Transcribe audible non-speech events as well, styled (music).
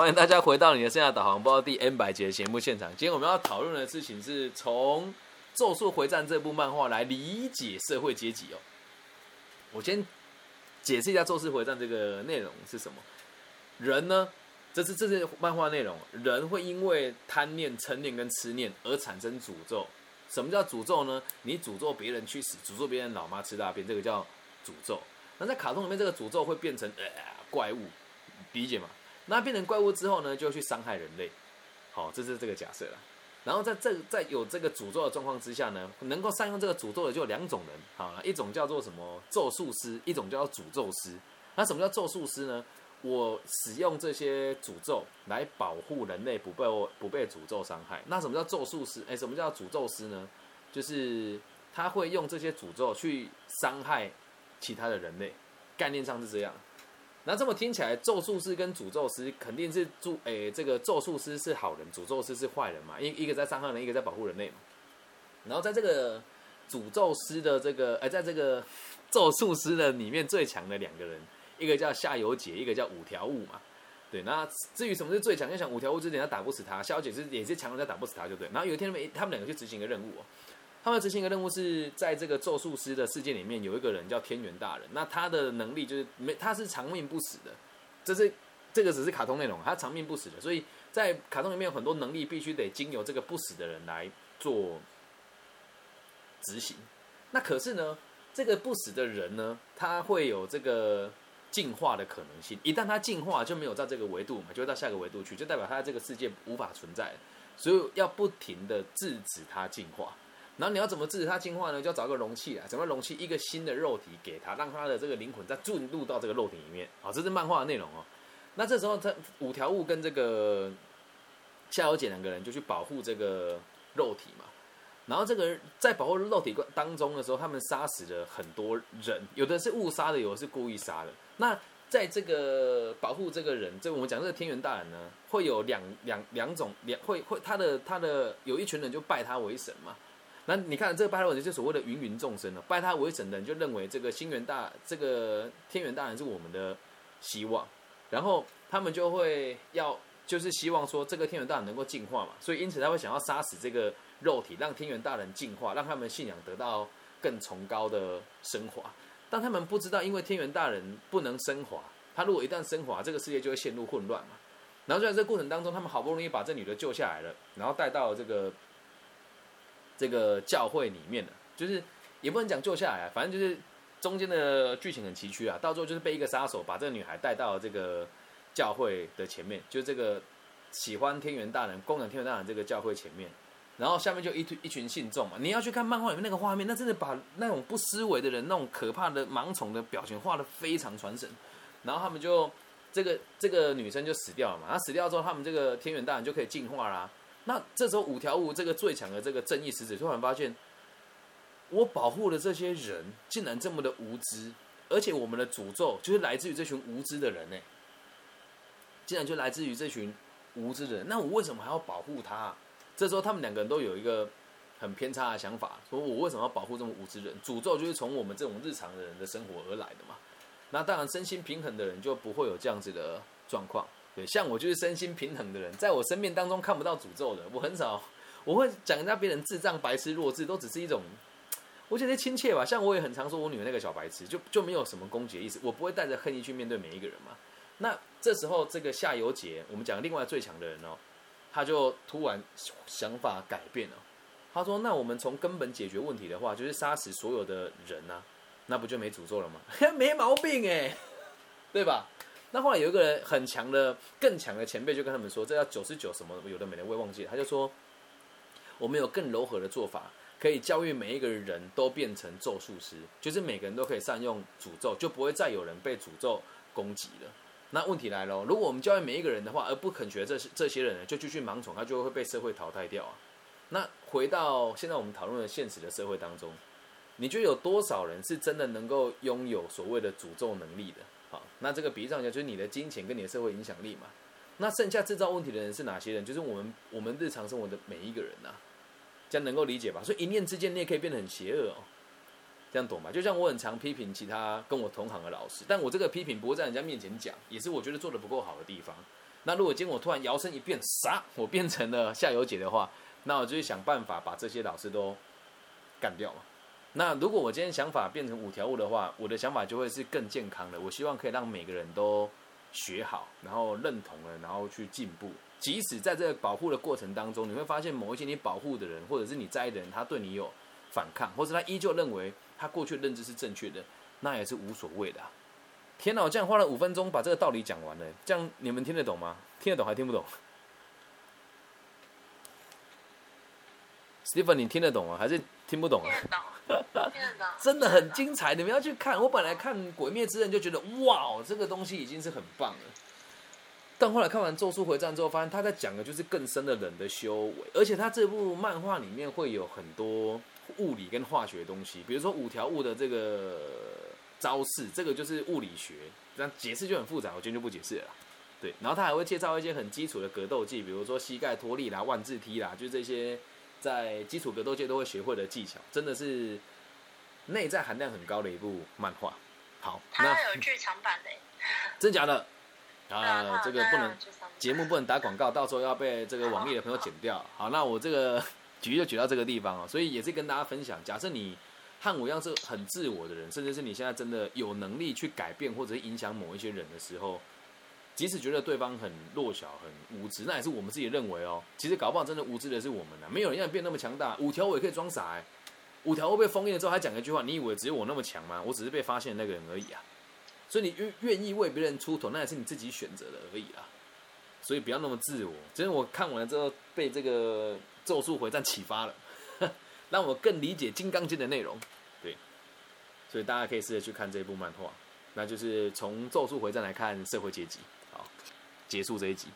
欢迎大家回到你的生涯导航包第 N 百节的节目现场。今天我们要讨论的事情是从《咒术回战》这部漫画来理解社会阶级哦。我先解释一下《咒术回战》这个内容是什么。人呢，这是这是漫画内容，人会因为贪念、嗔念跟痴念而产生诅咒。什么叫诅咒呢？你诅咒别人去死，诅咒别人老妈吃大便，这个叫诅咒。那在卡通里面，这个诅咒会变成呃怪物，理解吗？那变成怪物之后呢，就去伤害人类。好，这是这个假设了。然后在这在有这个诅咒的状况之下呢，能够善用这个诅咒的就两种人。好，一种叫做什么咒术师，一种叫做诅咒师。那什么叫咒术师呢？我使用这些诅咒来保护人类不被不被诅咒伤害。那什么叫咒术师？哎，什么叫诅咒师呢？就是他会用这些诅咒去伤害其他的人类。概念上是这样。那这么听起来，咒术师跟诅咒师肯定是咒诶，这个咒术师是好人，诅咒师是坏人嘛？一一个在伤害人，一个在保护人类嘛。然后在这个诅咒师的这个，哎，在这个咒术师的里面最强的两个人，一个叫夏油杰，一个叫五条悟嘛。对，那至于什么是最强，要想五条悟之前他打不死他，夏油杰是也是强人，在打不死他就对。然后有一天他们他们两个去执行一个任务哦。他们执行一个任务是在这个咒术师的世界里面有一个人叫天元大人，那他的能力就是没他是长命不死的，这是这个只是卡通内容，他长命不死的，所以在卡通里面有很多能力必须得经由这个不死的人来做执行。那可是呢，这个不死的人呢，他会有这个进化的可能性，一旦他进化就没有在这个维度嘛，就会到下个维度去，就代表他这个世界无法存在，所以要不停的制止他进化。然后你要怎么制止它进化呢？就要找个容器啊，什么容器？一个新的肉体给他，让他的这个灵魂再进入到这个肉体里面啊。这是漫画的内容哦。那这时候，他五条悟跟这个夏油姐两个人就去保护这个肉体嘛。然后这个在保护肉体当中的时候，他们杀死了很多人，有的是误杀的，有的是故意杀的。那在这个保护这个人，这我们讲这个天元大人呢，会有两两两种两会会他的他的有一群人就拜他为神嘛。那你看这个拜他为神，就所谓的芸芸众生了。拜他为神的人就认为这个星元大、这个天元大人是我们的希望，然后他们就会要，就是希望说这个天元大人能够进化嘛，所以因此他会想要杀死这个肉体，让天元大人进化，让他们信仰得到更崇高的升华。但他们不知道，因为天元大人不能升华，他如果一旦升华，这个世界就会陷入混乱嘛。然后就在这个过程当中，他们好不容易把这女的救下来了，然后带到这个。这个教会里面的，就是也不能讲救下来，反正就是中间的剧情很崎岖啊。到最后就是被一个杀手把这个女孩带到这个教会的前面，就这个喜欢天元大人、供养天元大人这个教会前面，然后下面就一一群信众嘛。你要去看漫画里面那个画面，那真的把那种不思维的人、那种可怕的盲从的表情画的非常传神。然后他们就这个这个女生就死掉了嘛。她死掉之后，他们这个天元大人就可以进化啦。那这时候五条悟这个最强的这个正义使者突然发现，我保护的这些人竟然这么的无知，而且我们的诅咒就是来自于这群无知的人呢，竟然就来自于这群无知的人。那我为什么还要保护他？这时候他们两个人都有一个很偏差的想法，说我为什么要保护这么无知的人？诅咒就是从我们这种日常的人的生活而来的嘛。那当然身心平衡的人就不会有这样子的状况。像我就是身心平衡的人，在我生命当中看不到诅咒的，我很少，我会讲人家别人智障、白痴、弱智，都只是一种，我觉得亲切吧。像我也很常说我女儿那个小白痴，就就没有什么攻击的意思，我不会带着恨意去面对每一个人嘛。那这时候这个夏油杰，我们讲另外最强的人哦，他就突然想法改变了，他说：“那我们从根本解决问题的话，就是杀死所有的人啊，那不就没诅咒了吗？(laughs) 没毛病哎，对吧？”那后来有一个人很强的、更强的前辈就跟他们说：“这要九十九什么有的没的，我也忘记了。”他就说：“我们有更柔和的做法，可以教育每一个人都变成咒术师，就是每个人都可以善用诅咒，就不会再有人被诅咒攻击了。”那问题来了，如果我们教育每一个人的话，而不肯学这些这些人呢，就继续盲从，他就会被社会淘汰掉啊。那回到现在我们讨论的现实的社会当中，你觉得有多少人是真的能够拥有所谓的诅咒能力的？好，那这个比喻上讲，就是你的金钱跟你的社会影响力嘛。那剩下制造问题的人是哪些人？就是我们我们日常生活的每一个人呐，这样能够理解吧？所以一念之间，你也可以变得很邪恶哦。这样懂吧？就像我很常批评其他跟我同行的老师，但我这个批评不会在人家面前讲，也是我觉得做的不够好的地方。那如果今天我突然摇身一变，(laughs) 啥，我变成了夏油姐的话，那我就想办法把这些老师都干掉嘛。那如果我今天想法变成五条悟的话，我的想法就会是更健康的。我希望可以让每个人都学好，然后认同了，然后去进步。即使在这个保护的过程当中，你会发现某一些你保护的人，或者是你在意的人，他对你有反抗，或者他依旧认为他过去的认知是正确的，那也是无所谓的。天哪，我这样花了五分钟把这个道理讲完了，这样你们听得懂吗？听得懂还听不懂？Stephen，你听得懂啊？还是听不懂啊？(laughs) 真的很精彩，你们要去看。我本来看《鬼灭之刃》就觉得哇，这个东西已经是很棒了。但后来看完《咒术回战》之后，发现他在讲的就是更深的人的修为，而且他这部漫画里面会有很多物理跟化学的东西，比如说五条悟的这个招式，这个就是物理学，这样解释就很复杂，我今天就不解释了。对，然后他还会介绍一些很基础的格斗技，比如说膝盖脱力啦、万字踢啦，就这些在基础格斗界都会学会的技巧，真的是内在含量很高的一部漫画。好，那它有剧场版的，(laughs) 真假的？啊啊，这个不能节目不能打广告，到时候要被这个网易的朋友剪掉。(laughs) 好，那我这个 (laughs) 举就举到这个地方哦，所以也是跟大家分享，假设你和我一样是很自我的人，甚至是你现在真的有能力去改变或者是影响某一些人的时候，即使觉得对方很弱小、很无知，那也是我们自己认为哦。其实搞不好真的无知的是我们呢、没有人让你变那么强大。五条我也可以装傻哎、五条会被封印了之后，还讲一句话：你以为只有我那么强吗？我只是被发现的那个人而已啊。所以你愿愿意为别人出头，那也是你自己选择的而已啦。所以不要那么自我。真的，我看完了之后被这个《咒术回战》启发了，(laughs) 让我更理解《金刚经》的内容。对，所以大家可以试着去看这部漫画，那就是从《咒术回战》来看社会阶级。结束这一集。